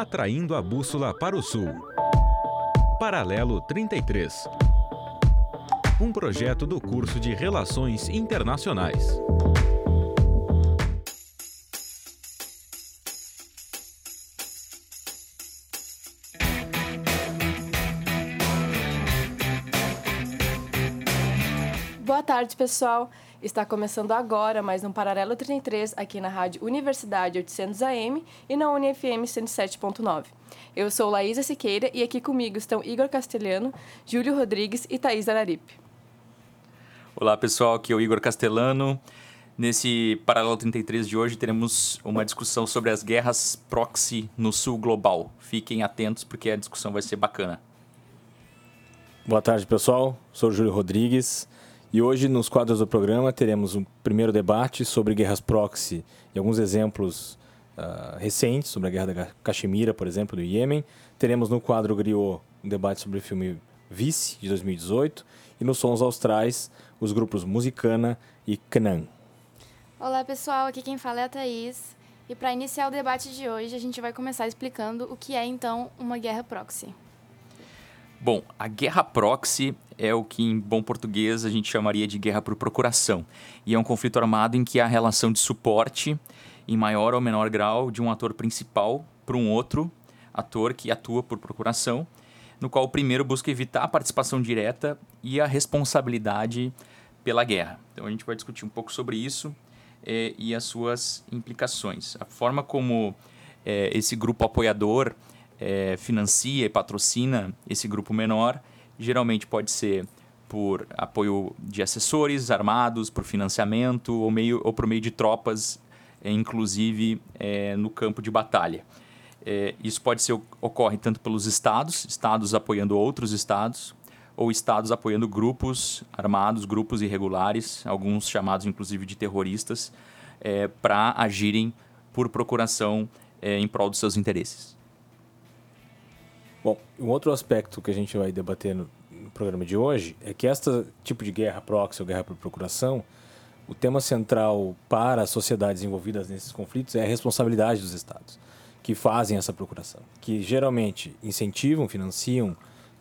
atraindo a bússola para o sul. Paralelo 33. Um projeto do curso de Relações Internacionais. Tarde, pessoal. Está começando agora mais um Paralelo 33 aqui na Rádio Universidade 800 AM e na UniFM 107.9. Eu sou Laísa Siqueira e aqui comigo estão Igor Castelhano, Júlio Rodrigues e Thaís Araripe. Olá, pessoal. Aqui é o Igor Castelano. Nesse Paralelo 33 de hoje teremos uma discussão sobre as guerras proxy no sul global. Fiquem atentos porque a discussão vai ser bacana. Boa tarde, pessoal. Sou o Júlio Rodrigues. E hoje, nos quadros do programa, teremos um primeiro debate sobre guerras proxy e alguns exemplos uh, recentes sobre a guerra da Caxemira, por exemplo, do Iêmen. Teremos no quadro Griot um debate sobre o filme Vice, de 2018. E nos Sons Austrais, os grupos Musicana e Canan. Olá, pessoal. Aqui quem fala é a Thaís. E para iniciar o debate de hoje, a gente vai começar explicando o que é, então, uma guerra proxy. Bom, a guerra proxy é o que em bom português a gente chamaria de guerra por procuração. E é um conflito armado em que há relação de suporte, em maior ou menor grau, de um ator principal para um outro ator que atua por procuração, no qual o primeiro busca evitar a participação direta e a responsabilidade pela guerra. Então a gente vai discutir um pouco sobre isso eh, e as suas implicações. A forma como eh, esse grupo apoiador é, financia e patrocina esse grupo menor, geralmente pode ser por apoio de assessores armados, por financiamento ou, meio, ou por meio de tropas, é, inclusive é, no campo de batalha. É, isso pode ser ocorre tanto pelos estados, estados apoiando outros estados, ou estados apoiando grupos armados, grupos irregulares, alguns chamados inclusive de terroristas, é, para agirem por procuração é, em prol dos seus interesses. Bom, um outro aspecto que a gente vai debater no, no programa de hoje é que este tipo de guerra proxy ou guerra por procuração, o tema central para as sociedades envolvidas nesses conflitos é a responsabilidade dos estados que fazem essa procuração, que geralmente incentivam, financiam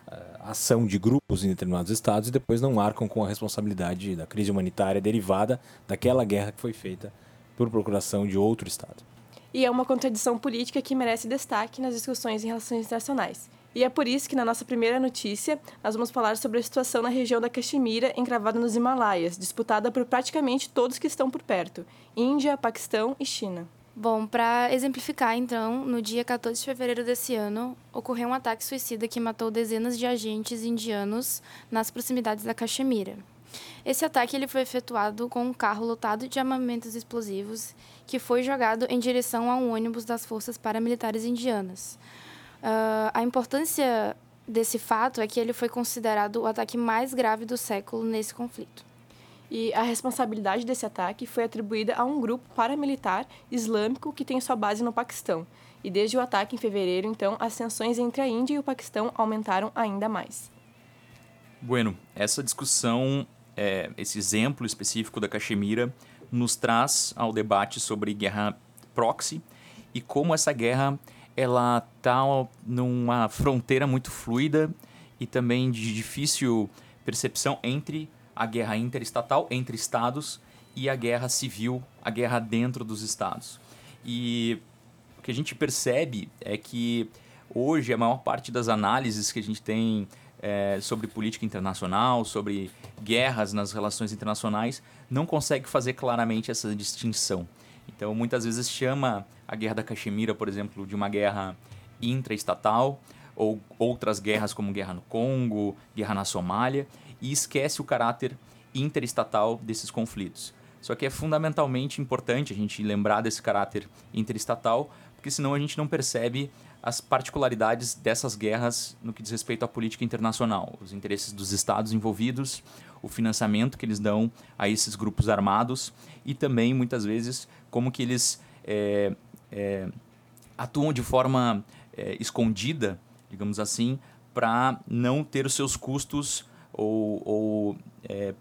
a eh, ação de grupos em determinados estados e depois não arcam com a responsabilidade da crise humanitária derivada daquela guerra que foi feita por procuração de outro estado. E é uma contradição política que merece destaque nas discussões em relações internacionais. E é por isso que na nossa primeira notícia nós vamos falar sobre a situação na região da Caxemira, encravada nos Himalaias, disputada por praticamente todos que estão por perto: Índia, Paquistão e China. Bom, para exemplificar, então, no dia 14 de fevereiro desse ano, ocorreu um ataque suicida que matou dezenas de agentes indianos nas proximidades da Caxemira. Esse ataque ele foi efetuado com um carro lotado de armamentos explosivos que foi jogado em direção a um ônibus das forças paramilitares indianas. Uh, a importância desse fato é que ele foi considerado o ataque mais grave do século nesse conflito. E a responsabilidade desse ataque foi atribuída a um grupo paramilitar islâmico que tem sua base no Paquistão. E desde o ataque em fevereiro, então, as tensões entre a Índia e o Paquistão aumentaram ainda mais. Bueno, essa discussão, é, esse exemplo específico da Caxemira, nos traz ao debate sobre guerra proxy e como essa guerra ela está numa fronteira muito fluida e também de difícil percepção entre a guerra interestatal, entre estados, e a guerra civil, a guerra dentro dos estados. E o que a gente percebe é que hoje a maior parte das análises que a gente tem é, sobre política internacional, sobre guerras nas relações internacionais, não consegue fazer claramente essa distinção. Então, muitas vezes chama a Guerra da Caxemira, por exemplo, de uma guerra intraestatal, ou outras guerras como guerra no Congo, guerra na Somália, e esquece o caráter interestatal desses conflitos. Só que é fundamentalmente importante a gente lembrar desse caráter interestatal, porque senão a gente não percebe as particularidades dessas guerras no que diz respeito à política internacional, os interesses dos estados envolvidos, o financiamento que eles dão a esses grupos armados e também muitas vezes como que eles é, é, atuam de forma é, escondida, digamos assim, para não ter os seus custos ou, ou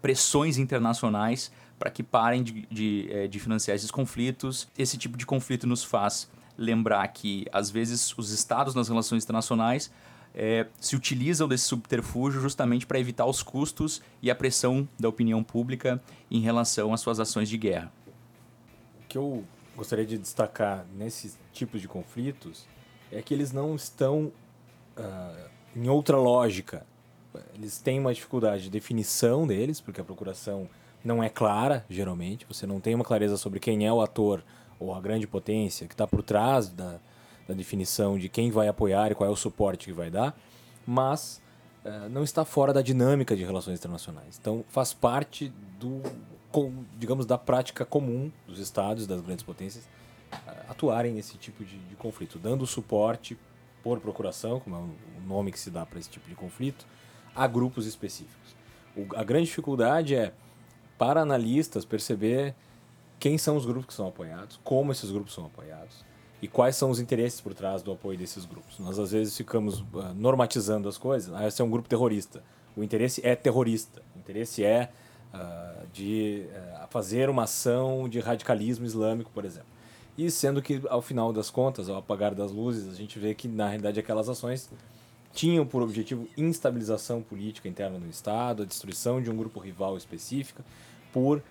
pressões internacionais para que parem de, de, de, financiar esses conflitos. Esse tipo de conflito nos faz lembrar que, às vezes, os estados nas relações internacionais é, se utilizam desse subterfúgio justamente para evitar os custos e a pressão da opinião pública em relação às suas ações de guerra. O que eu gostaria de destacar nesses tipos de conflitos é que eles não estão uh, em outra lógica. Eles têm uma dificuldade de definição deles, porque a procuração não é clara, geralmente. Você não tem uma clareza sobre quem é o ator ou a grande potência que está por trás da, da definição de quem vai apoiar e qual é o suporte que vai dar, mas uh, não está fora da dinâmica de relações internacionais. Então, faz parte do, digamos, da prática comum dos estados, das grandes potências, uh, atuarem nesse tipo de, de, conflito, dando suporte por procuração, como é o nome que se dá para esse tipo de conflito, a grupos específicos. O, a grande dificuldade é, para analistas, perceber quem são os grupos que são apoiados, como esses grupos são apoiados, e quais são os interesses por trás do apoio desses grupos. Nós às vezes ficamos uh, normatizando as coisas. Ah, esse é um grupo terrorista. O interesse é terrorista. O interesse é uh, de uh, fazer uma ação de radicalismo islâmico, por exemplo. E sendo que, ao final das contas, ao apagar das luzes, a gente vê que, na realidade, aquelas ações tinham por objetivo instabilização política interna no Estado, a destruição de um grupo rival específico, por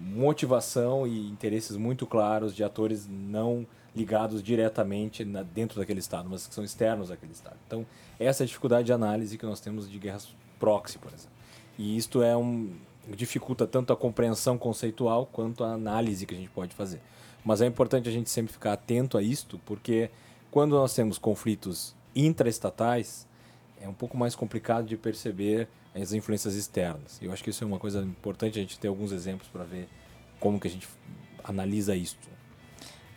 motivação e interesses muito claros de atores não ligados diretamente na, dentro daquele Estado, mas que são externos àquele Estado. Então, essa é a dificuldade de análise que nós temos de guerras proxy, por exemplo. E isto é um dificulta tanto a compreensão conceitual quanto a análise que a gente pode fazer. Mas é importante a gente sempre ficar atento a isto, porque quando nós temos conflitos intraestatais, é um pouco mais complicado de perceber as influências externas. Eu acho que isso é uma coisa importante a gente ter alguns exemplos para ver como que a gente analisa isto.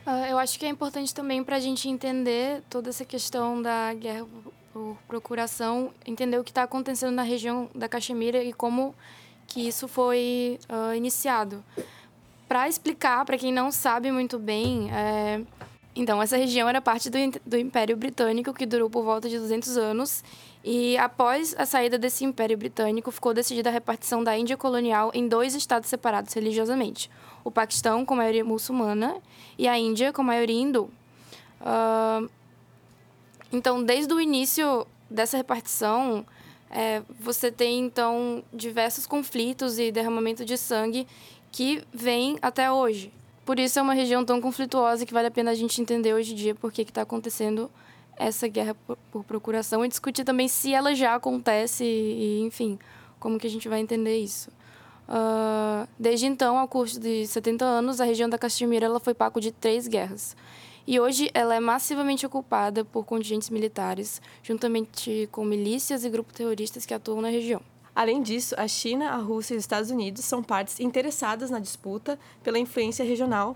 Uh, eu acho que é importante também para a gente entender toda essa questão da guerra por procuração, entender o que está acontecendo na região da Caxemira e como que isso foi uh, iniciado. Para explicar, para quem não sabe muito bem, é... então, essa região era parte do, do Império Britânico, que durou por volta de 200 anos, e após a saída desse Império Britânico, ficou decidida a repartição da Índia colonial em dois estados separados religiosamente o Paquistão com maioria muçulmana e a Índia com maioria hindu. Uh, então, desde o início dessa repartição, é, você tem então diversos conflitos e derramamento de sangue que vem até hoje. Por isso é uma região tão conflituosa que vale a pena a gente entender hoje em dia por que está acontecendo essa guerra por, por, procuração e discutir também se ela já acontece e, enfim, como que a gente vai entender isso. Uh, desde então, ao curso de 70 anos, a região da Caxemira ela foi palco de três guerras. E hoje ela é massivamente ocupada por contingentes militares, juntamente com milícias e grupos terroristas que atuam na região. Além disso, a China, a Rússia e os Estados Unidos são partes interessadas na disputa pela influência regional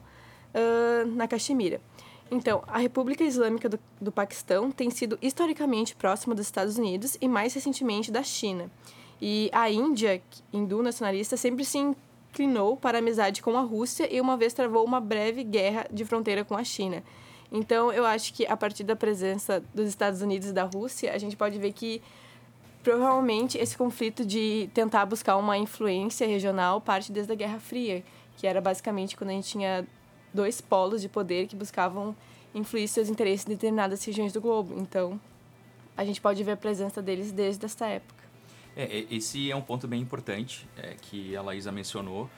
uh, na Caxemira. Então, a República Islâmica do, do Paquistão tem sido historicamente próxima dos Estados Unidos e mais recentemente da China. E a Índia, hindu nacionalista, sempre se inclinou para amizade com a Rússia e uma vez travou uma breve guerra de fronteira com a China. Então, eu acho que a partir da presença dos Estados Unidos e da Rússia, a gente pode ver que provavelmente esse conflito de tentar buscar uma influência regional parte desde a Guerra Fria, que era basicamente quando a gente tinha dois polos de poder que buscavam influir seus interesses em determinadas regiões do globo. Então, a gente pode ver a presença deles desde essa época. É, esse é um ponto bem importante é, que a Laísa mencionou.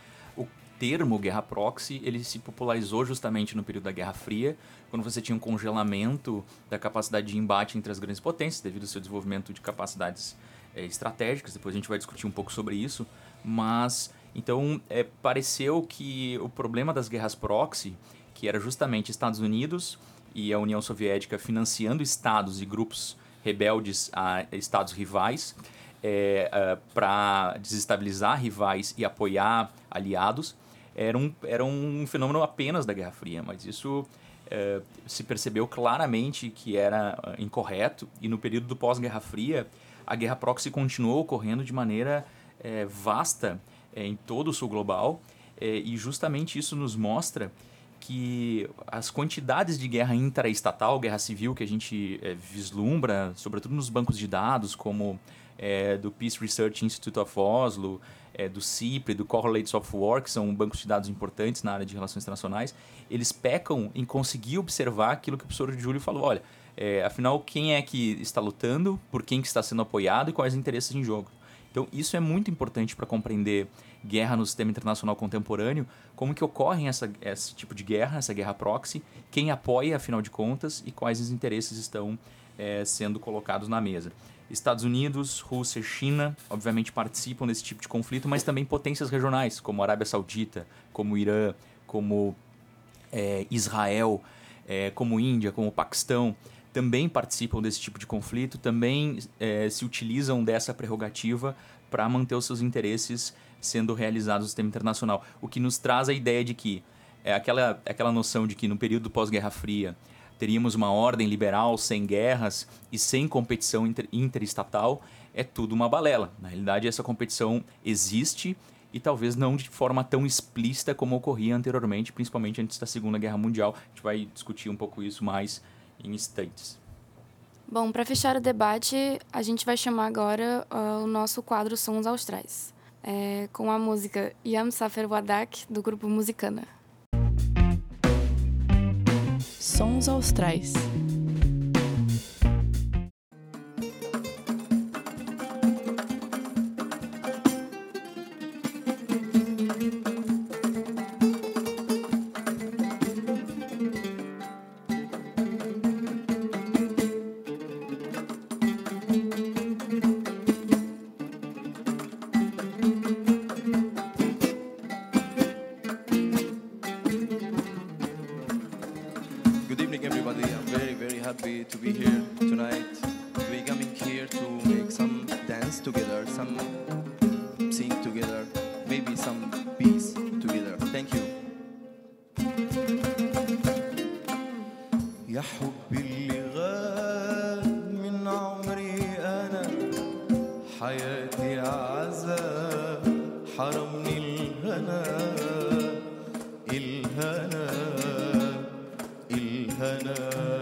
Termo guerra proxy ele se popularizou justamente no período da Guerra Fria, quando você tinha um congelamento da capacidade de embate entre as grandes potências, devido ao seu desenvolvimento de capacidades é, estratégicas. Depois a gente vai discutir um pouco sobre isso. Mas, então, é, pareceu que o problema das guerras proxy, que era justamente Estados Unidos e a União Soviética financiando estados e grupos rebeldes a estados rivais, é, é, para desestabilizar rivais e apoiar aliados era um, era um fenômeno apenas da Guerra Fria, mas isso é, se percebeu claramente que era é, incorreto. E no período do pós-Guerra Fria a guerra proxy continuou ocorrendo de maneira é, vasta é, em todo o sul global. E justamente isso nos mostra que as quantidades de guerra intraestatal, guerra civil que a gente vislumbra, sobretudo nos bancos de dados como é, do Peace Research Institute of Oslo, é, do CIPRE, do Correlates of War, que são bancos de dados importantes na área de relações internacionais, eles pecam em conseguir observar aquilo que o professor Júlio falou. Olha, é, afinal, quem é que está lutando, por quem que está sendo apoiado e quais interesses em jogo. Então, isso é muito importante para compreender guerra no sistema internacional contemporâneo, como que ocorre essa, esse tipo de guerra, essa guerra proxy, quem apoia, afinal de contas, e quais os interesses estão é, sendo colocados na mesa. Estados Unidos, Rússia, China, obviamente participam desse tipo de conflito, mas também potências regionais, como Arábia Saudita, como Irã, como é, Israel, é, como Índia, como Paquistão, também participam desse tipo de conflito, também é, se utilizam dessa prerrogativa para manter os seus interesses sendo realizados no sistema internacional. O que nos traz a ideia de que é aquela, aquela noção de que no período pós-Guerra Fria teríamos uma ordem liberal sem guerras e sem competição inter, interestatal, é tudo uma balela. Na realidade, essa competição existe e talvez não de forma tão explícita como ocorria anteriormente, principalmente antes da Segunda Guerra Mundial. A gente vai discutir um pouco isso mais em instantes. Bom, para fechar o debate, a gente vai chamar agora uh, o nosso quadro Sons Austrais, é, com a música Yam Safer Wadak, do grupo Musicana. Sons Austrais. حياتي عذاب حرمني الهنا إلهنا إلهنا.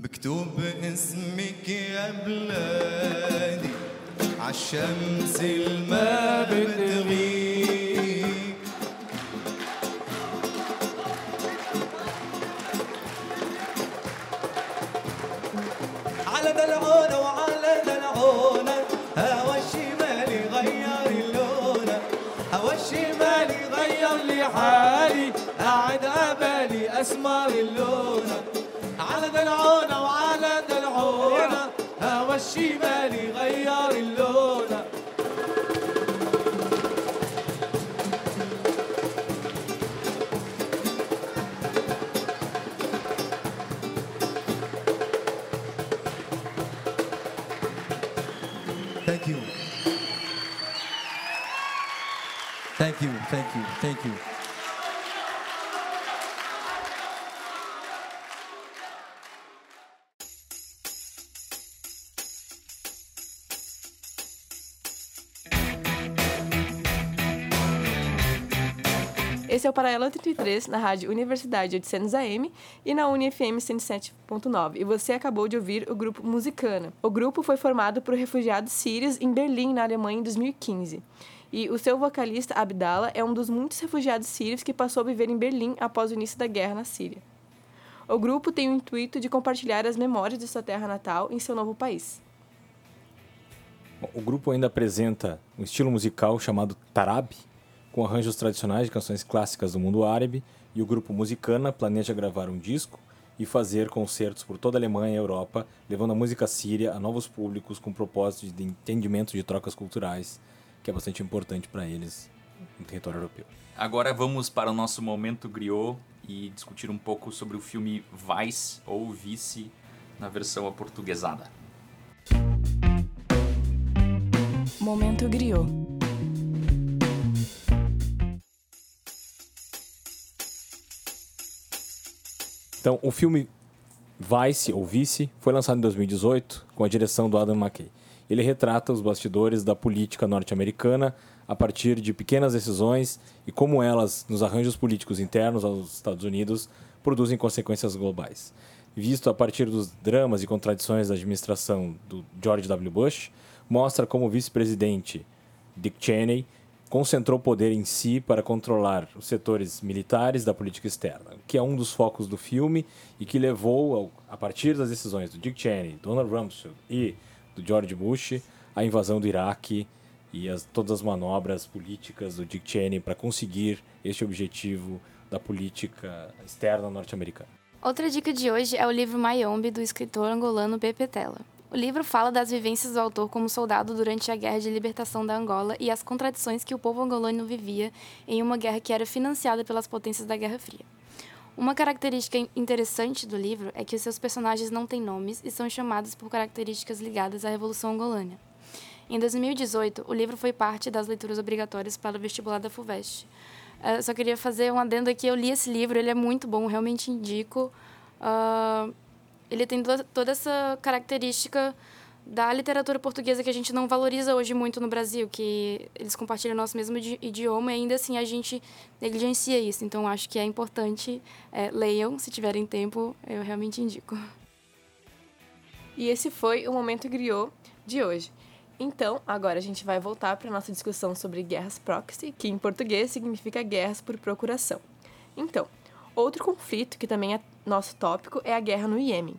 مكتوب اسمك يا بلادي. عالشمس الما بتغيب. على دلعونة وعلى دلعونة هوا الشمالي غير اللونة هوا الشمالي غير لي حالي قاعد عبالي أسمر اللونة على دلعونة وعلى دلعونة هوا الشمالي غير اللونة Thank you. Thank you, thank you, thank you. Paralelo 33, na rádio Universidade 800 AM e na UniFM 107.9. E você acabou de ouvir o grupo Musicana. O grupo foi formado por refugiados sírios em Berlim, na Alemanha, em 2015. E o seu vocalista, Abdallah, é um dos muitos refugiados sírios que passou a viver em Berlim após o início da guerra na Síria. O grupo tem o intuito de compartilhar as memórias de sua terra natal em seu novo país. O grupo ainda apresenta um estilo musical chamado Tarab, com arranjos tradicionais de canções clássicas do mundo árabe, e o grupo Musicana planeja gravar um disco e fazer concertos por toda a Alemanha e Europa, levando a música síria a novos públicos com propósito de entendimento de trocas culturais, que é bastante importante para eles no território europeu. Agora vamos para o nosso momento griot e discutir um pouco sobre o filme Vice ou Vice na versão aportuguesada. Momento griot. Então, o filme Vice ou Vice foi lançado em 2018 com a direção do Adam McKay. Ele retrata os bastidores da política norte-americana a partir de pequenas decisões e como elas, nos arranjos políticos internos aos Estados Unidos, produzem consequências globais. Visto a partir dos dramas e contradições da administração do George W. Bush, mostra como o vice-presidente Dick Cheney concentrou poder em si para controlar os setores militares da política externa, que é um dos focos do filme e que levou, ao, a partir das decisões do Dick Cheney, Donald Rumsfeld e do George Bush, à invasão do Iraque e as, todas as manobras políticas do Dick Cheney para conseguir este objetivo da política externa norte-americana. Outra dica de hoje é o livro Mayombe, do escritor angolano Pepe Tela. O livro fala das vivências do autor como soldado durante a Guerra de Libertação da Angola e as contradições que o povo angolano vivia em uma guerra que era financiada pelas potências da Guerra Fria. Uma característica interessante do livro é que os seus personagens não têm nomes e são chamados por características ligadas à Revolução Angolana. Em 2018, o livro foi parte das leituras obrigatórias para o vestibular da FUVEST. Uh, só queria fazer um adendo aqui. Eu li esse livro, ele é muito bom, realmente indico. Uh, ele tem toda essa característica da literatura portuguesa que a gente não valoriza hoje muito no Brasil, que eles compartilham nosso mesmo idioma e ainda assim a gente negligencia isso. Então acho que é importante, é, leiam, se tiverem tempo, eu realmente indico. E esse foi o Momento Griot de hoje. Então, agora a gente vai voltar para a nossa discussão sobre guerras proxy, que em português significa guerras por procuração. Então, outro conflito que também é nosso tópico é a guerra no Iêmen.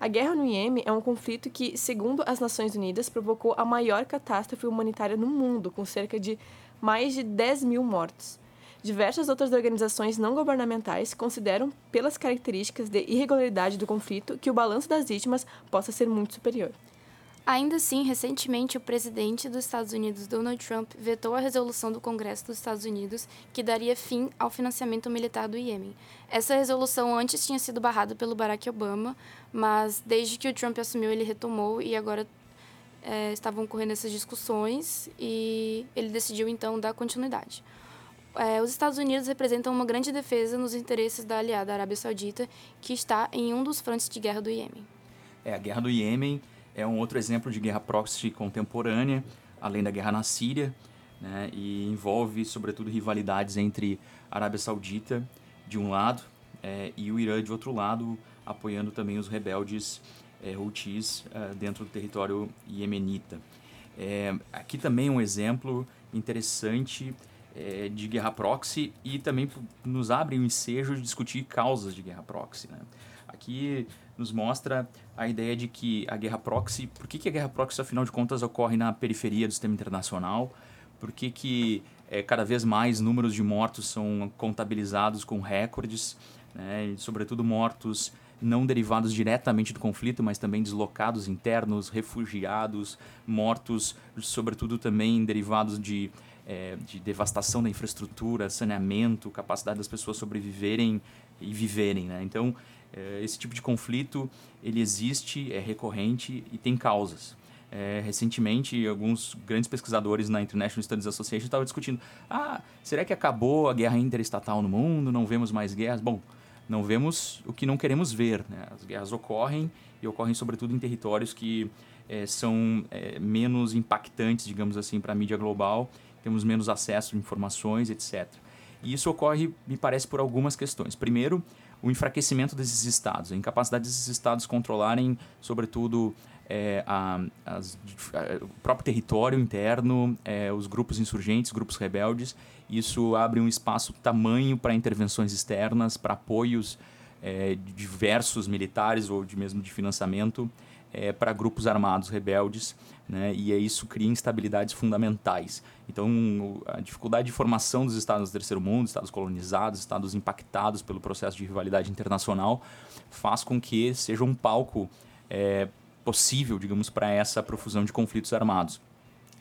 A guerra no Iêmen é um conflito que, segundo as Nações Unidas, provocou a maior catástrofe humanitária no mundo, com cerca de mais de 10 mil mortos. Diversas outras organizações não governamentais consideram, pelas características de irregularidade do conflito, que o balanço das vítimas possa ser muito superior. Ainda assim, recentemente, o presidente dos Estados Unidos, Donald Trump, vetou a resolução do Congresso dos Estados Unidos que daria fim ao financiamento militar do Iêmen. Essa resolução antes tinha sido barrada pelo Barack Obama, mas desde que o Trump assumiu, ele retomou e agora é, estavam ocorrendo essas discussões e ele decidiu então dar continuidade. É, os Estados Unidos representam uma grande defesa nos interesses da aliada Arábia Saudita, que está em um dos frontes de guerra do Iêmen. É, a guerra do Iêmen é um outro exemplo de guerra proxy contemporânea, além da guerra na Síria, né, e envolve, sobretudo, rivalidades entre a Arábia Saudita, de um lado, é, e o Irã, de outro lado, apoiando também os rebeldes é, Houthis é, dentro do território iemenita. É, aqui também um exemplo interessante é, de guerra proxy e também nos abre um ensejo de discutir causas de guerra proxy. Né? Aqui nos mostra a ideia de que a guerra proxy, por que, que a guerra proxy, afinal de contas, ocorre na periferia do sistema internacional? Por que, que é, cada vez mais números de mortos são contabilizados com recordes, né? sobretudo mortos não derivados diretamente do conflito, mas também deslocados internos, refugiados, mortos, sobretudo também derivados de, é, de devastação da infraestrutura, saneamento, capacidade das pessoas sobreviverem e viverem. Né? Então, esse tipo de conflito ele existe, é recorrente e tem causas. É, recentemente, alguns grandes pesquisadores na International Studies Association estavam discutindo: ah, será que acabou a guerra interestatal no mundo? Não vemos mais guerras? Bom, não vemos o que não queremos ver. Né? As guerras ocorrem e ocorrem sobretudo em territórios que é, são é, menos impactantes, digamos assim, para a mídia global, temos menos acesso a informações, etc. E isso ocorre, me parece, por algumas questões. Primeiro, o enfraquecimento desses estados, a incapacidade desses estados controlarem, sobretudo, é, a, as, a, o próprio território interno, é, os grupos insurgentes, grupos rebeldes. Isso abre um espaço tamanho para intervenções externas, para apoios é, diversos militares ou de mesmo de financiamento é, para grupos armados rebeldes, né? e isso cria instabilidades fundamentais. Então, a dificuldade de formação dos estados do terceiro mundo, estados colonizados, estados impactados pelo processo de rivalidade internacional, faz com que seja um palco é, possível, digamos, para essa profusão de conflitos armados.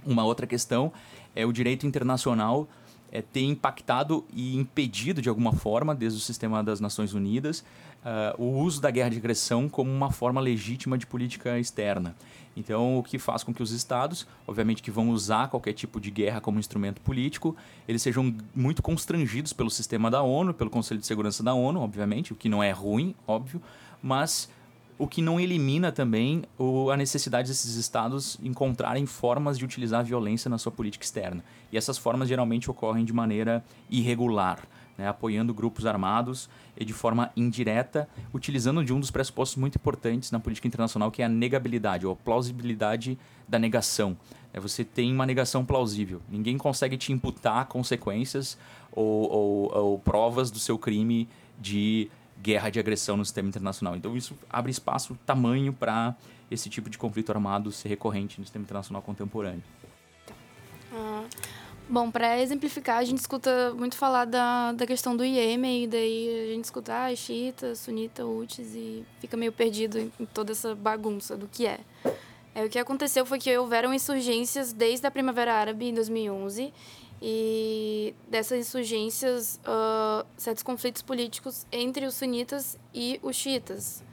Uma outra questão é o direito internacional é, ter impactado e impedido de alguma forma, desde o sistema das Nações Unidas, uh, o uso da guerra de agressão como uma forma legítima de política externa. Então, o que faz com que os estados, obviamente que vão usar qualquer tipo de guerra como instrumento político, eles sejam muito constrangidos pelo sistema da ONU, pelo Conselho de Segurança da ONU, obviamente, o que não é ruim, óbvio, mas o que não elimina também o, a necessidade desses estados encontrarem formas de utilizar a violência na sua política externa. E essas formas geralmente ocorrem de maneira irregular, né, apoiando grupos armados e de forma indireta, utilizando de um dos pressupostos muito importantes na política internacional, que é a negabilidade, ou a plausibilidade da negação. É, você tem uma negação plausível. Ninguém consegue te imputar consequências ou, ou, ou provas do seu crime de guerra de agressão no sistema internacional. Então isso abre espaço, tamanho para esse tipo de conflito armado ser recorrente no sistema internacional contemporâneo. Ah, bom, para exemplificar, a gente escuta muito falar da, da questão do Iêmen, e daí a gente escuta ah, xiita, sunita, Houthis, e fica meio perdido em, toda essa bagunça do que é. é. O que aconteceu foi que houveram insurgências desde a Primavera Árabe, em 2011, e dessas insurgências, uh, certos conflitos políticos entre os sunitas e os xiitas.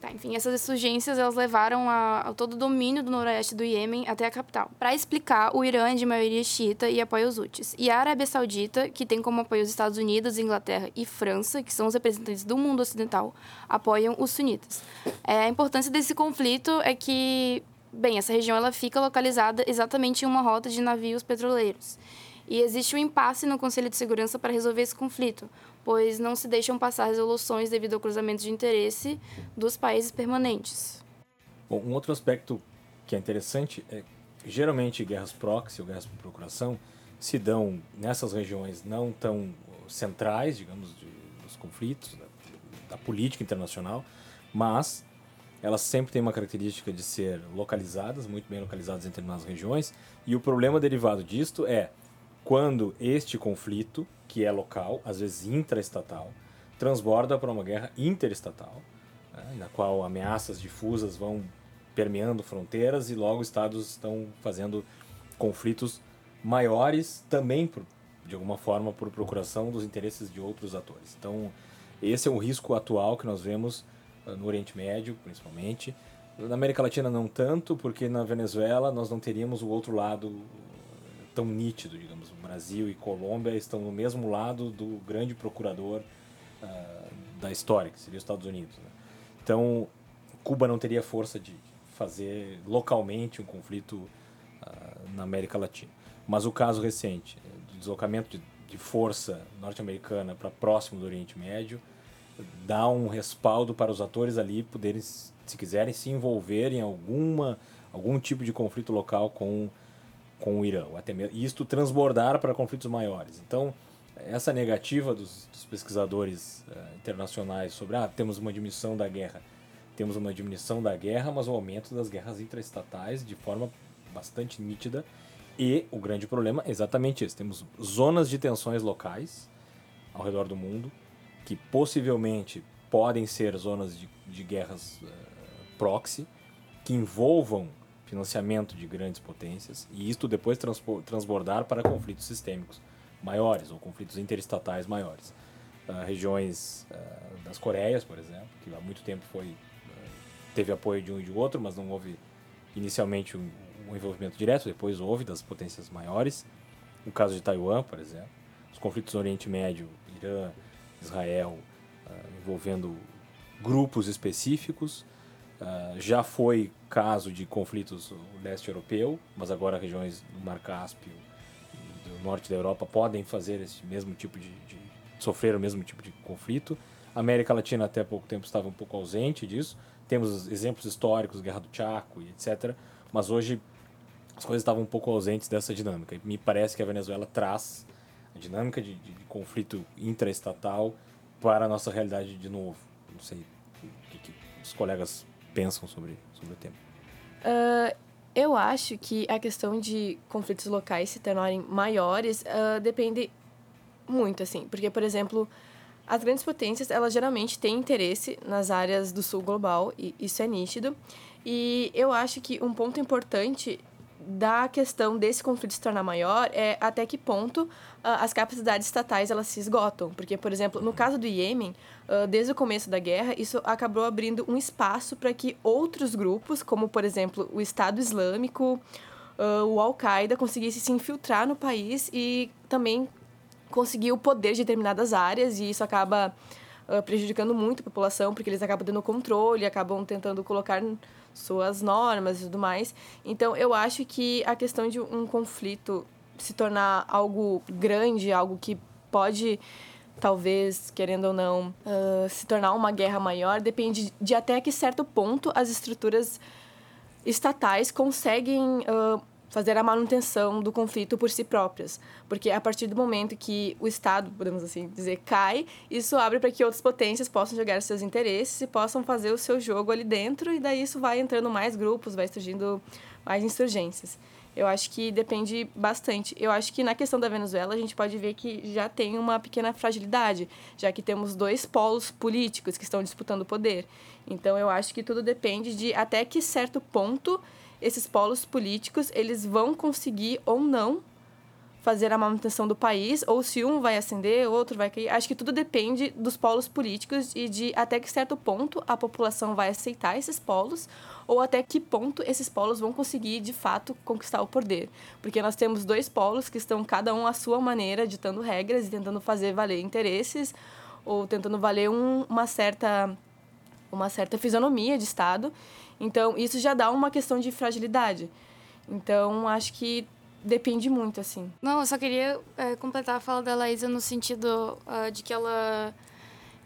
Tá, enfim, essas insurgências elas levaram a, a, todo o domínio do noroeste do Iêmen até a capital. Para explicar, o Irã é de maioria xiita e apoia os Houthis. E a Arábia Saudita, que tem como apoio os Estados Unidos, Inglaterra e França, que são os representantes do mundo ocidental, apoiam os sunitas. É, a importância desse conflito é que Bem, essa região ela fica localizada exatamente em uma rota de navios petroleiros. E existe um impasse no Conselho de Segurança para resolver esse conflito, pois não se deixam passar resoluções devido ao cruzamento de interesse dos países permanentes. Bom, um outro aspecto que é interessante é geralmente guerras proxy ou guerras por procuração se dão nessas regiões não tão centrais, digamos, de, dos conflitos, da, da política internacional, mas elas sempre têm uma característica de ser localizadas, muito bem localizadas em determinadas regiões, e o problema derivado disto é quando este conflito, que é local, às vezes intraestatal, transborda para uma guerra interestatal, né, na qual ameaças difusas vão permeando fronteiras e logo estados estão fazendo conflitos maiores também por, de alguma forma por procuração dos interesses de outros atores. Então, esse é um risco atual que nós vemos no Oriente Médio, principalmente. Na América Latina não tanto, porque na Venezuela nós não teríamos o outro lado tão nítido, digamos. O Brasil e Colômbia estão no mesmo lado do grande procurador uh, da história, que seria os Estados Unidos. Né? Então, Cuba não teria força de fazer localmente um conflito uh, na América Latina. Mas o caso recente, do deslocamento de, de força norte-americana para próximo do Oriente Médio, dá um respaldo para os atores ali poderem, se quiserem, se envolver em alguma, algum tipo de conflito local com, com o Irã. Até mesmo, isto transbordar para conflitos maiores. Então, essa negativa dos, dos pesquisadores uh, internacionais sobre ah, temos uma diminuição da guerra, temos uma diminuição da guerra, mas o aumento das guerras intraestatais de forma bastante nítida. E o grande problema é exatamente isso: temos zonas de tensões locais ao redor do mundo que possivelmente podem ser zonas de, de guerras uh, proxy, que envolvam financiamento de grandes potências, e isto depois transbordar para conflitos sistêmicos maiores, ou conflitos interestatais maiores. Uh, regiões uh, das Coreias, por exemplo, que há muito tempo foi teve apoio de um e de outro, mas não houve inicialmente um, um envolvimento direto, depois houve das potências maiores. O caso de Taiwan, por exemplo, os conflitos no Oriente Médio, Irã, Israel uh, envolvendo grupos específicos. Uh, já foi caso de conflitos no leste europeu, mas agora regiões do Mar Cáspio e do norte da Europa podem fazer esse mesmo tipo de, de sofrer o mesmo tipo de conflito. A América Latina até pouco tempo estava um pouco ausente disso. temos exemplos históricos, Guerra do Chaco e etc. Mas hoje as coisas estavam um pouco ausentes dessa dinâmica. E me parece que a Venezuela traz a dinâmica de, de, de conflito intraestatal para a nossa realidade de novo. Não sei o que, que os colegas pensam sobre, sobre o tema. Uh, eu acho que a questão de conflitos locais se tornarem maiores uh, depende muito, assim. Porque, por exemplo, as grandes potências, elas geralmente têm interesse nas áreas do sul global, e isso é nítido. E eu acho que um ponto importante da questão desse conflito se tornar maior é até que ponto uh, as capacidades estatais elas se esgotam. Porque, por exemplo, no caso do Iêmen, uh, desde o começo da guerra, isso acabou abrindo um espaço para que outros grupos, como, por exemplo, o Estado Islâmico, uh, o Al-Qaeda, conseguissem se infiltrar no país e também conseguir o poder de determinadas áreas, e isso acaba prejudicando muito a população, porque eles acabam tendo controle, acabam tentando colocar suas normas e tudo mais. Então, eu acho que a questão de um conflito se tornar algo grande, algo que pode, talvez, querendo ou não, uh, se tornar uma guerra maior, depende de até que certo ponto as estruturas estatais conseguem uh, fazer a manutenção do conflito por si próprias. Porque a partir do momento que o Estado, podemos assim dizer, cai, isso abre para que outras potências possam jogar seus interesses e possam fazer o seu jogo ali dentro, e daí isso vai entrando mais grupos, vai surgindo mais insurgências. Eu acho que depende bastante. Eu acho que na questão da Venezuela a gente pode ver que já tem uma pequena fragilidade, já que temos dois polos políticos que estão disputando o poder. Então eu acho que tudo depende de até que certo ponto esses polos políticos eles vão conseguir ou não fazer a manutenção do país, ou se um vai ascender, outro vai cair. Acho que tudo depende dos polos políticos e de até que certo ponto a população vai aceitar esses polos, ou até que ponto esses polos vão conseguir, de fato, conquistar o poder. Porque nós temos dois polos que estão cada um à sua maneira, ditando regras e tentando fazer valer interesses, ou tentando valer um, uma certa uma certa fisionomia de Estado. Então, isso já dá uma questão de fragilidade. Então, acho que depende muito, assim. Não, eu só queria é, completar a fala da Laísa no sentido uh, de que ela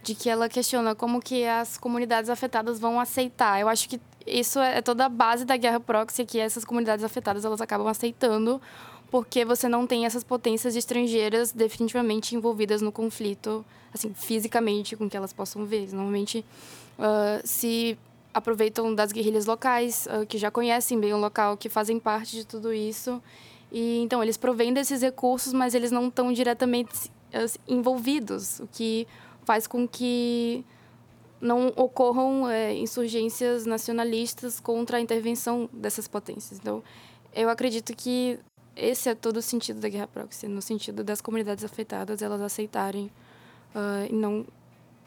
de que ela questiona como que as comunidades afetadas vão aceitar. Eu acho que isso é toda a base da guerra proxy, que essas comunidades afetadas elas acabam aceitando, porque você não tem essas potências estrangeiras definitivamente envolvidas no conflito, assim, fisicamente, com que elas possam ver. Normalmente, uh, se aproveitam das guerrilhas locais, uh, que já conhecem bem o local, que fazem parte de tudo isso. E então eles provêm desses recursos, mas eles não estão diretamente uh, envolvidos, o que faz com que não ocorram é, insurgências nacionalistas contra a intervenção dessas potências. Então, eu acredito que esse é todo o sentido da guerra proxy, no sentido das comunidades afetadas elas aceitarem uh, e não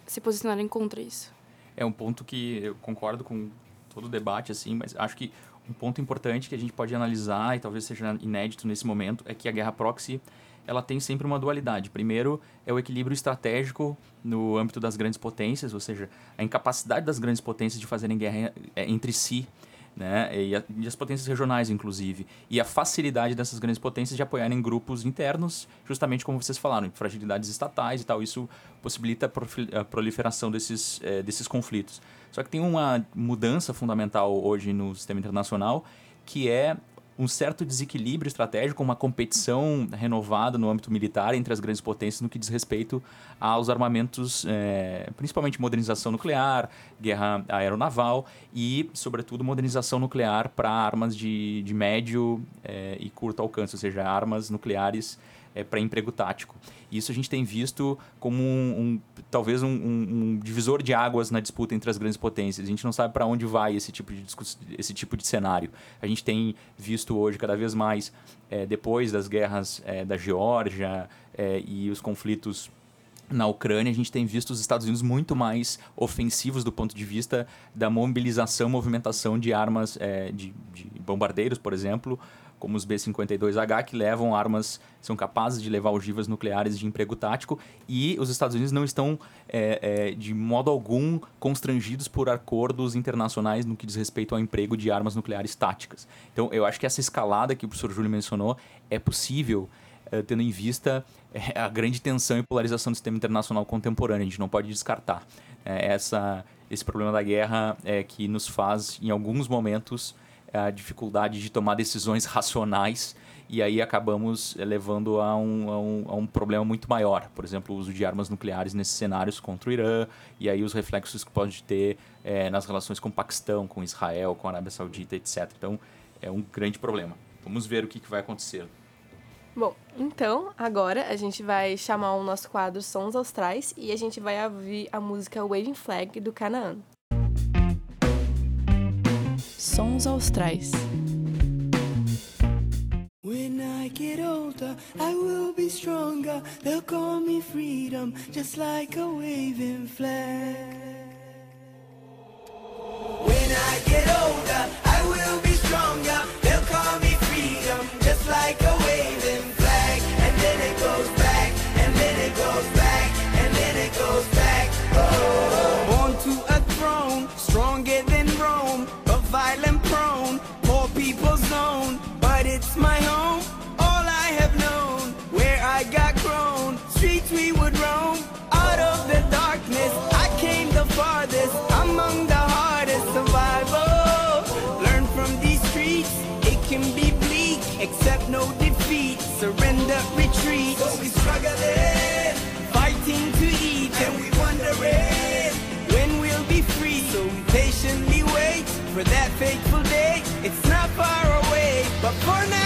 se posicionarem contra isso é um ponto que eu concordo com todo o debate, assim, mas acho que um ponto importante que a gente pode analisar, e talvez seja inédito nesse momento, é que a guerra proxy ela tem sempre uma dualidade. Primeiro, é o equilíbrio estratégico no âmbito das grandes potências, ou seja, a incapacidade das grandes potências de fazerem guerra é, entre si né? E, a, e, as potências regionais, inclusive. E a facilidade dessas grandes potências de apoiarem grupos internos, justamente como vocês falaram, fragilidades estatais e tal. Isso possibilita a proliferação desses, é, desses conflitos. Só que tem uma mudança fundamental hoje no sistema internacional, que é um certo desequilíbrio estratégico, uma competição renovada no âmbito militar entre as grandes potências no que diz respeito aos armamentos, é, principalmente modernização nuclear, guerra aeronaval e, sobretudo, modernização nuclear para armas de, de médio é, e curto alcance, ou seja, armas nucleares é, para emprego tático. Isso a gente tem visto como um, um talvez um, um, divisor de águas na disputa entre as grandes potências. A gente não sabe para onde vai esse tipo de esse tipo de cenário. A gente tem visto hoje cada vez mais é, depois das guerras é, da Geórgia é, e os conflitos na Ucrânia, a gente tem visto os Estados Unidos muito mais ofensivos do ponto de vista da mobilização, movimentação de armas, é, de, de, bombardeiros, por exemplo, como os B-52H, que levam armas, são capazes de levar ogivas nucleares de emprego tático, e os Estados Unidos não estão, é, é, de modo algum, constrangidos por acordos internacionais no que diz respeito ao emprego de armas nucleares táticas. Então, eu acho que essa escalada que o professor Júlio mencionou é possível, é, tendo em vista é, a grande tensão e polarização do sistema internacional contemporâneo, a gente não pode descartar. Né, essa, esse problema da guerra é que nos faz, em alguns momentos, a dificuldade de tomar decisões racionais e aí acabamos eh, levando a um, a, um, a um, problema muito maior. Por exemplo, o uso de armas nucleares nesses cenários contra o Irã, e aí os reflexos que pode ter é, nas relações com o Paquistão, com Israel, com a Arábia Saudita, etc. Então, é um grande problema. Vamos ver o que, que vai acontecer. Bom, então agora a gente vai chamar o nosso quadro Sons Austrais e a gente vai ouvir a música Waving Flag do Canaan. Sons Austrais. When I get older, I will be stronger. They'll call me freedom, just like a waving flag. When I get older, I will be stronger. They'll call me freedom, just like a for now.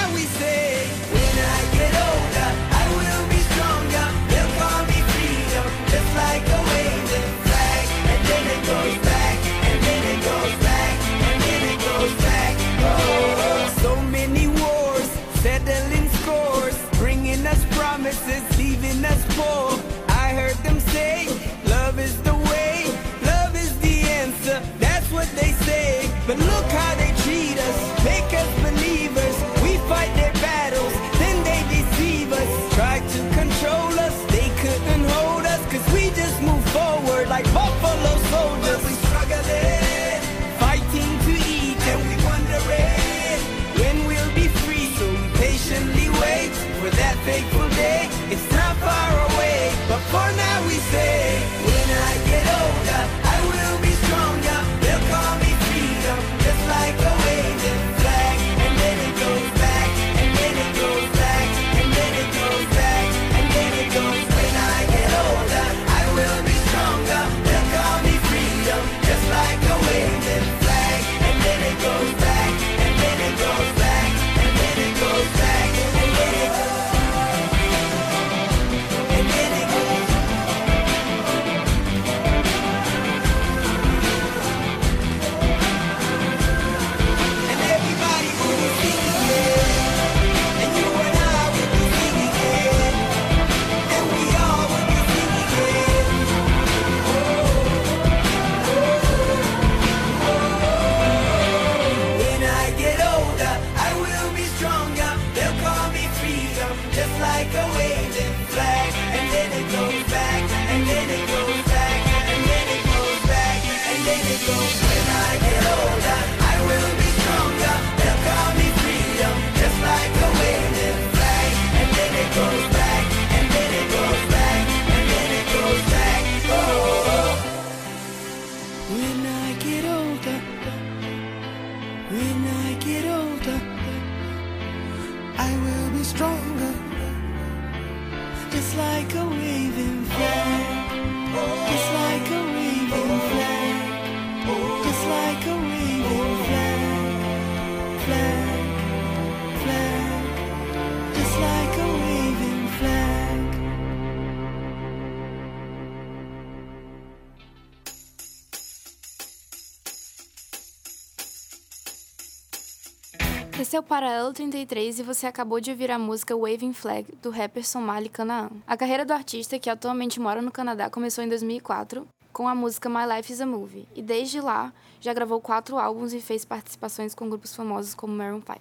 Esse é o Paralelo 33 e você acabou de ouvir a música Waving Flag, do rapper Somali Canaan. A carreira do artista, que atualmente mora no Canadá, começou em 2004 com a música My Life is a Movie, e desde lá já gravou quatro álbuns e fez participações com grupos famosos como Maroon 5.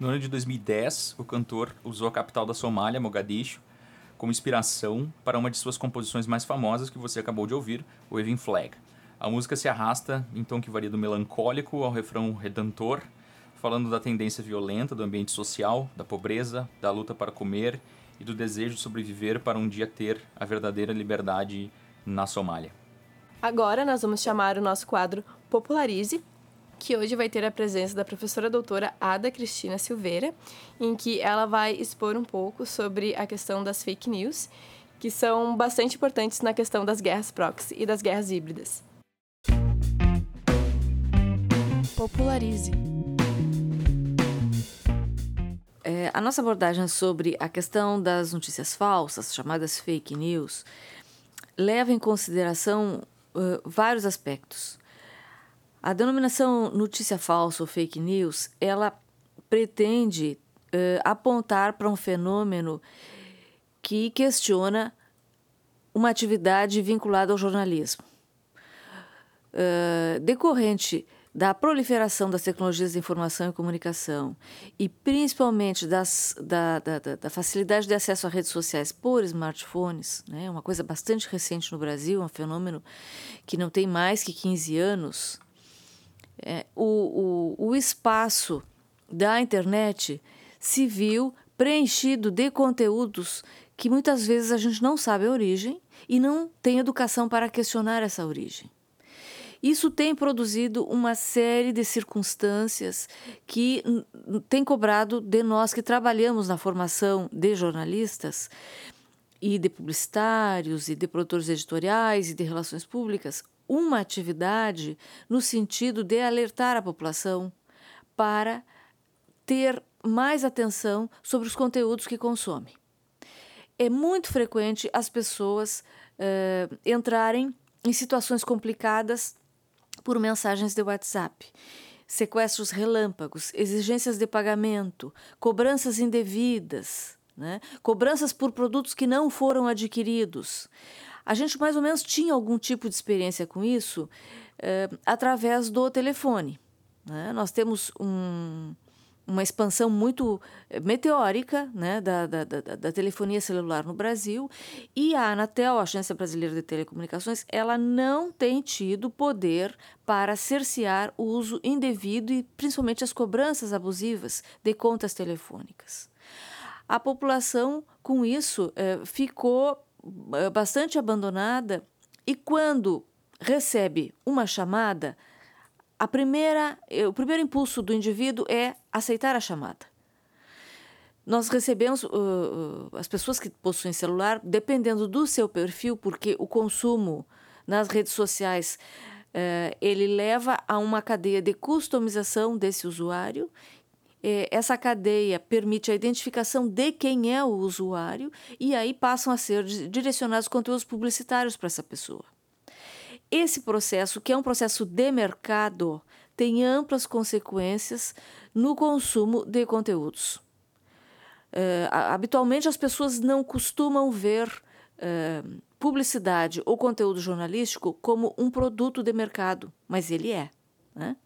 No ano de 2010, o cantor usou a capital da Somália, Mogadishu, como inspiração para uma de suas composições mais famosas que você acabou de ouvir, Waving Flag. A música se arrasta em tom que varia do melancólico ao refrão redentor falando da tendência violenta do ambiente social, da pobreza, da luta para comer e do desejo de sobreviver para um dia ter a verdadeira liberdade na Somália. Agora nós vamos chamar o nosso quadro Popularize, que hoje vai ter a presença da professora doutora Ada Cristina Silveira, em que ela vai expor um pouco sobre a questão das fake news, que são bastante importantes na questão das guerras proxy e das guerras híbridas. Popularize. A nossa abordagem sobre a questão das notícias falsas, chamadas fake news, leva em consideração uh, vários aspectos. A denominação notícia falsa ou fake news, ela pretende uh, apontar para um fenômeno que questiona uma atividade vinculada ao jornalismo. Uh, decorrente da proliferação das tecnologias de informação e comunicação e principalmente das, da, da, da, facilidade de acesso a redes sociais por smartphones, né, uma coisa bastante recente no Brasil, um fenômeno que não tem mais que 15 anos, é, o, o, o espaço da internet se viu preenchido de conteúdos que muitas vezes a gente não sabe a origem e não tem educação para questionar essa origem. Isso tem produzido uma série de circunstâncias que tem cobrado de nós que trabalhamos na formação de jornalistas e de publicitários e de produtores editoriais e de relações públicas uma atividade no sentido de alertar a população para ter mais atenção sobre os conteúdos que consome. É muito frequente as pessoas uh, entrarem em situações complicadas por mensagens de WhatsApp. Sequestros relâmpagos, exigências de pagamento, cobranças indevidas, né? cobranças por produtos que não foram adquiridos. A gente mais ou menos tinha algum tipo de experiência com isso eh, através do telefone. Né? Nós temos um, uma expansão muito eh, meteórica né, da, da, da, da, telefonia celular no Brasil e a Anatel, a Agência Brasileira de Telecomunicações, ela não tem tido poder para cercear o uso indevido e principalmente as cobranças abusivas de contas telefônicas. A população, com isso, eh, ficou eh, bastante abandonada e quando recebe uma chamada, a primeira, eh, o primeiro impulso do indivíduo é aceitar a chamada. Nós recebemos uh, uh, as pessoas que possuem celular, dependendo do seu perfil, porque o consumo nas redes sociais uh, ele leva a uma cadeia de customização desse usuário. essa cadeia permite a identificação de quem é o usuário e aí passam a ser direcionados conteúdos publicitários para essa pessoa. Esse processo, que é um processo de mercado, tem amplas consequências no consumo de conteúdos. Uh, habitualmente, as pessoas não costumam ver uh, publicidade ou conteúdo jornalístico como um produto de mercado, mas ele é. Né?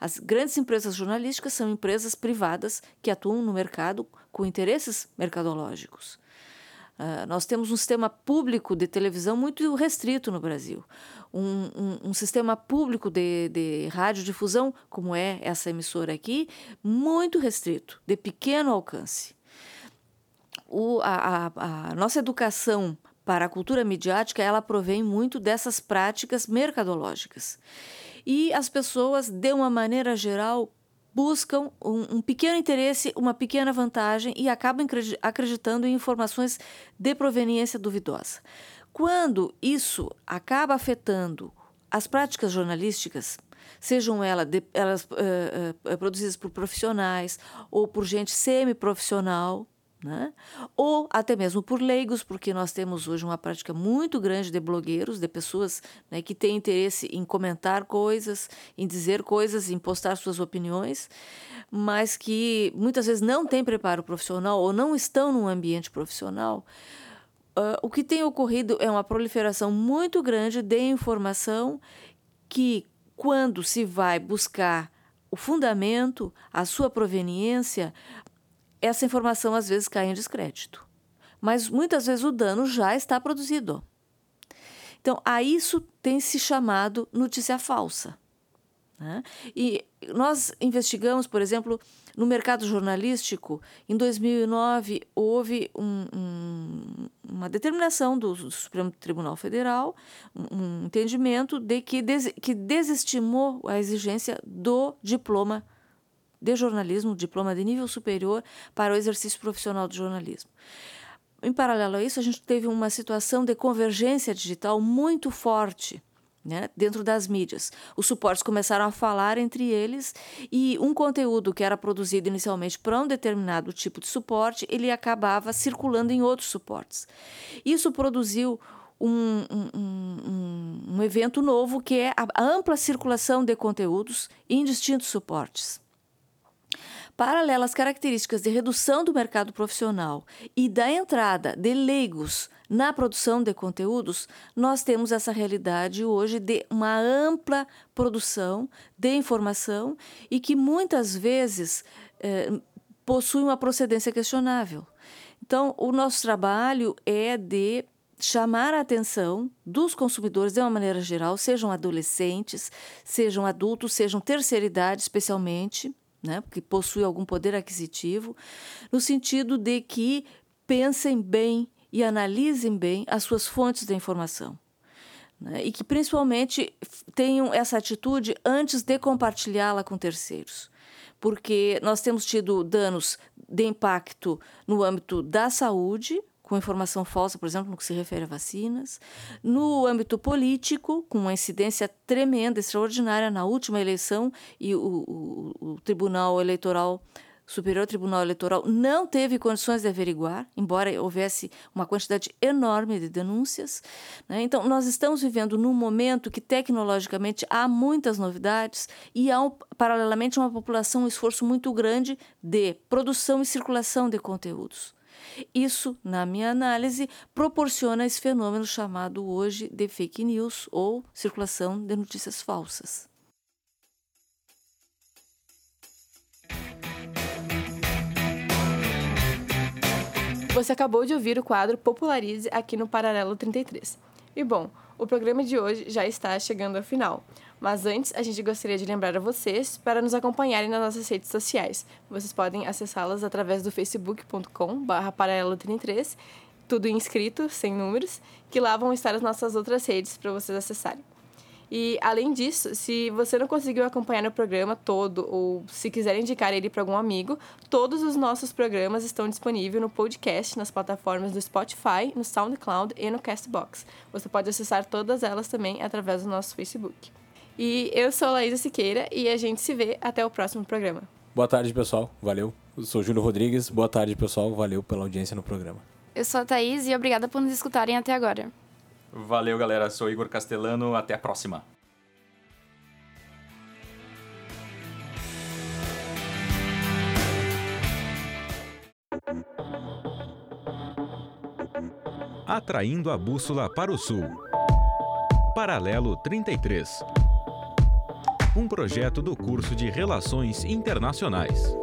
As grandes empresas jornalísticas são empresas privadas que atuam no mercado com interesses mercadológicos. Uh, nós temos um sistema público de televisão muito restrito no Brasil. Um, um, um, sistema público de, de radiodifusão, como é essa emissora aqui, muito restrito, de pequeno alcance. O, a, a, a nossa educação para a cultura midiática, ela provém muito dessas práticas mercadológicas. E as pessoas, de uma maneira geral, buscam um, um, pequeno interesse, uma pequena vantagem e acabam acreditando em informações de proveniência duvidosa. Quando isso acaba afetando as práticas jornalísticas, sejam elas, de, elas uh, uh, produzidas por profissionais ou por gente semi-profissional, né? ou até mesmo por leigos, porque nós temos hoje uma prática muito grande de blogueiros, de pessoas né, que têm interesse em comentar coisas, em dizer coisas, em postar suas opiniões, mas que muitas vezes não têm preparo profissional ou não estão num ambiente profissional. Uh, o que tem ocorrido é uma proliferação muito grande de informação que, quando se vai buscar o fundamento, a sua proveniência, essa informação às vezes cai em descrédito. Mas muitas vezes o dano já está produzido. Então, a isso tem se chamado notícia falsa. Né? E nós investigamos, por exemplo, no mercado jornalístico, em 2009 houve um, um, uma determinação do, Supremo Tribunal Federal, um, um entendimento de que, des, que desestimou a exigência do diploma de jornalismo, diploma de nível superior para o exercício profissional do jornalismo. Em paralelo a isso, a gente teve uma situação de convergência digital muito forte né, dentro das mídias. Os suportes começaram a falar entre eles e um conteúdo que era produzido inicialmente para um determinado tipo de suporte, ele acabava circulando em outros suportes. Isso produziu um, um, um, um evento novo que é a ampla circulação de conteúdos em distintos suportes. Paralelo às características de redução do mercado profissional e da entrada de leigos na produção de conteúdos, nós temos essa realidade hoje de uma ampla produção de informação e que muitas vezes eh, possui uma procedência questionável. Então, o nosso trabalho é de chamar a atenção dos consumidores de uma maneira geral, sejam adolescentes, sejam adultos, sejam terceira idade, especialmente, né, que possui algum poder aquisitivo, no sentido de que pensem bem e analisem bem as suas fontes de informação. Né? E que principalmente tenham essa atitude antes de compartilhá-la com terceiros. Porque nós temos tido danos de impacto no âmbito da saúde, com informação falsa, por exemplo, no que se refere a vacinas, no âmbito político, com uma incidência tremenda, extraordinária na última eleição, e o, o, o Tribunal Eleitoral Superior Tribunal Eleitoral não teve condições de averiguar, embora houvesse uma quantidade enorme de denúncias. Né? Então, nós estamos vivendo num momento que tecnologicamente há muitas novidades e há, paralelamente, uma população, um esforço muito grande de produção e circulação de conteúdos. Isso, na minha análise, proporciona esse fenômeno chamado hoje de fake news ou circulação de notícias falsas. Você acabou de ouvir o quadro Popularize aqui no Paralelo 33. E bom, o programa de hoje já está chegando ao final. Mas antes, a gente gostaria de lembrar a vocês para nos acompanharem nas nossas redes sociais. Vocês podem acessá-las através do facebook.com/paralelo33, tudo inscrito, sem números, que lá vão estar as nossas outras redes para vocês acessarem. E, além disso, se você não conseguiu acompanhar o programa todo ou se quiser indicar ele para algum amigo, todos os nossos programas estão disponíveis no podcast, nas plataformas do Spotify, no SoundCloud e no Castbox. Você pode acessar todas elas também através do nosso Facebook. E eu sou a Laísa Siqueira e a gente se vê até o próximo programa. Boa tarde, pessoal. Valeu. Eu sou Júlio Rodrigues. Boa tarde, pessoal. Valeu pela audiência no programa. Eu sou a Thaís e obrigada por nos escutarem até agora. Valeu, galera. Sou Igor Castellano. Até a próxima. Atraindo a bússola para o sul. Paralelo 33. Um projeto do curso de Relações Internacionais.